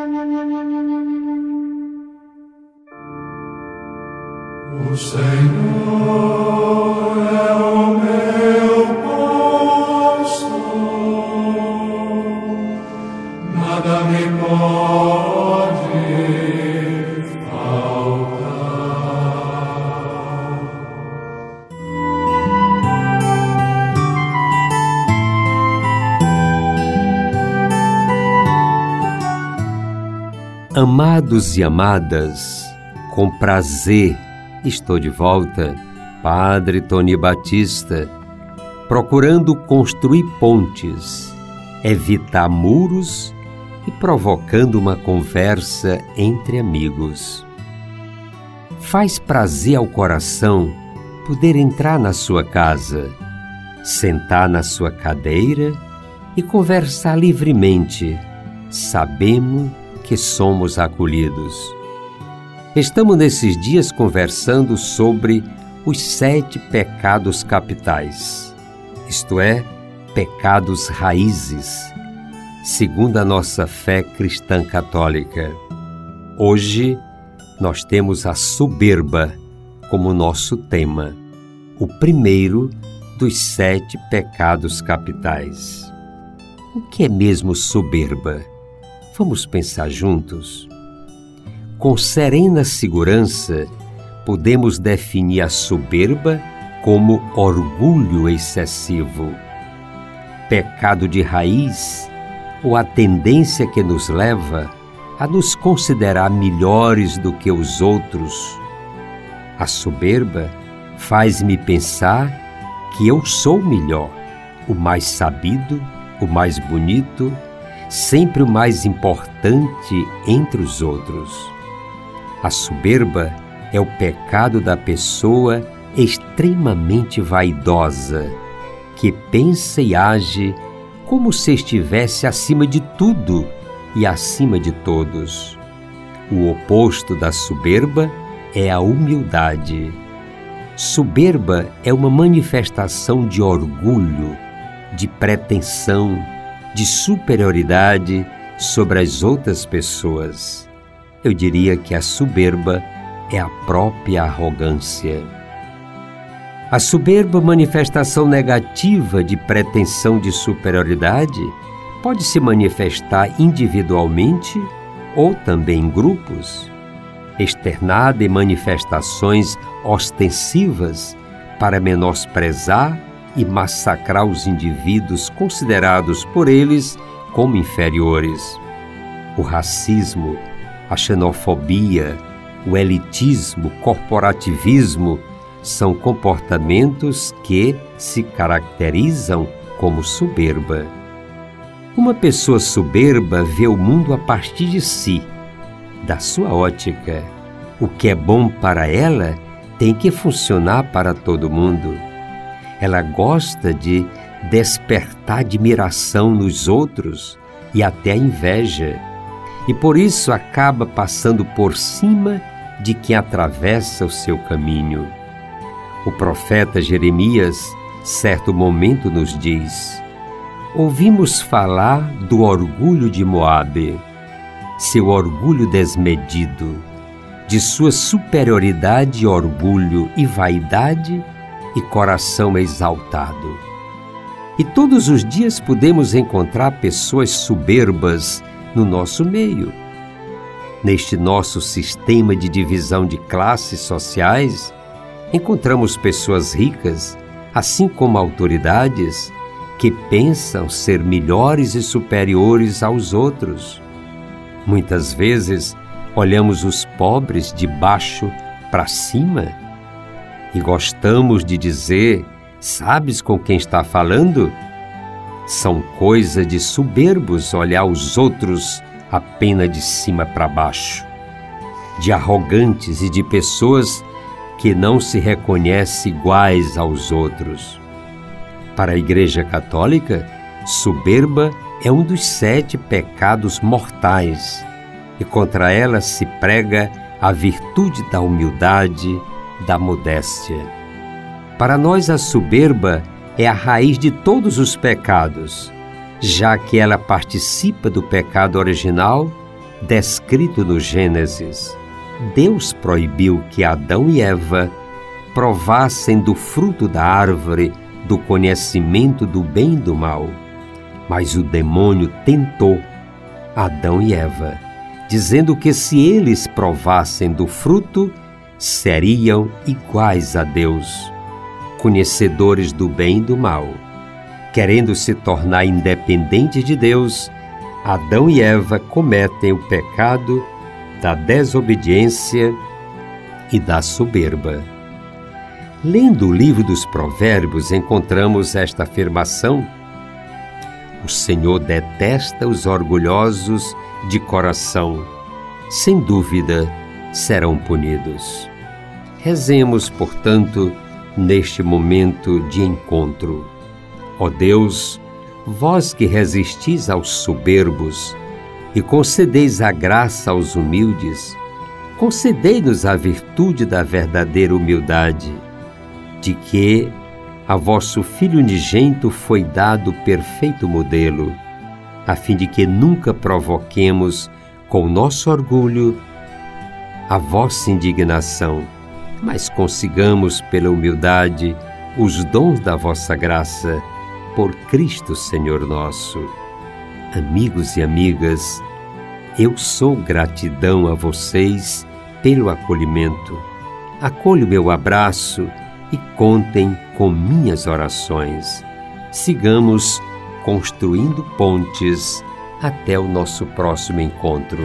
O Senhor é o meu pastor, nada me pode Amados e amadas, com prazer estou de volta, Padre Tony Batista, procurando construir pontes, evitar muros e provocando uma conversa entre amigos. Faz prazer ao coração poder entrar na sua casa, sentar na sua cadeira e conversar livremente. Sabemos que somos acolhidos. Estamos nesses dias conversando sobre os sete pecados capitais, isto é, pecados raízes, segundo a nossa fé cristã católica. Hoje nós temos a soberba como nosso tema, o primeiro dos sete pecados capitais. O que é mesmo soberba? Vamos pensar juntos? Com serena segurança, podemos definir a soberba como orgulho excessivo, pecado de raiz ou a tendência que nos leva a nos considerar melhores do que os outros. A soberba faz-me pensar que eu sou melhor, o mais sabido, o mais bonito, sempre o mais importante entre os outros. A soberba é o pecado da pessoa extremamente vaidosa, que pensa e age como se estivesse acima de tudo e acima de todos. O oposto da soberba é a humildade. Soberba é uma manifestação de orgulho, de pretensão, de superioridade sobre as outras pessoas. Eu diria que a soberba é a própria arrogância. A soberba manifestação negativa de pretensão de superioridade pode se manifestar individualmente ou também em grupos, externada em manifestações ostensivas para menosprezar e massacrar os indivíduos considerados por eles como inferiores. O racismo, a xenofobia, o elitismo, corporativismo são comportamentos que se caracterizam como soberba. Uma pessoa soberba vê o mundo a partir de si, da sua ótica. O que é bom para ela tem que funcionar para todo mundo. Ela gosta de despertar admiração nos outros e até inveja, e por isso acaba passando por cima de quem atravessa o seu caminho. O profeta Jeremias, certo momento, nos diz: Ouvimos falar do orgulho de Moabe, seu orgulho desmedido, de sua superioridade, orgulho e vaidade e coração exaltado. E todos os dias podemos encontrar pessoas soberbas no nosso meio. Neste nosso sistema de divisão de classes sociais, encontramos pessoas ricas, assim como autoridades, que pensam ser melhores e superiores aos outros. Muitas vezes olhamos os pobres de baixo para cima e gostamos de dizer: Sabes com quem está falando? São coisa de soberbos olhar os outros apenas de cima para baixo, de arrogantes e de pessoas que não se reconhecem iguais aos outros. Para a Igreja Católica, soberba é um dos sete pecados mortais e contra ela se prega a virtude da humildade, da modéstia. Para nós, a soberba é a raiz de todos os pecados, já que ela participa do pecado original descrito no Gênesis, Deus proibiu que Adão e Eva provassem do fruto da árvore do conhecimento do bem e do mal. Mas o demônio tentou Adão e Eva, dizendo que se eles provassem do fruto, seriam iguais a Deus, conhecedores do bem e do mal. Querendo se tornar independentes de Deus, Adão e Eva cometem o pecado da desobediência e da soberba. Lendo o livro dos Provérbios, encontramos esta afirmação: O Senhor detesta os orgulhosos de coração, sem dúvida serão punidos. Rezemos, portanto, neste momento de encontro. Ó Deus, vós que resistis aos soberbos e concedeis a graça aos humildes, concedei-nos a virtude da verdadeira humildade, de que a vosso Filho unigento foi dado perfeito modelo, a fim de que nunca provoquemos com nosso orgulho a vossa indignação, mas consigamos pela humildade os dons da vossa graça por Cristo Senhor nosso. Amigos e amigas, eu sou gratidão a vocês pelo acolhimento. Acolho meu abraço e contem com minhas orações. Sigamos construindo pontes até o nosso próximo encontro.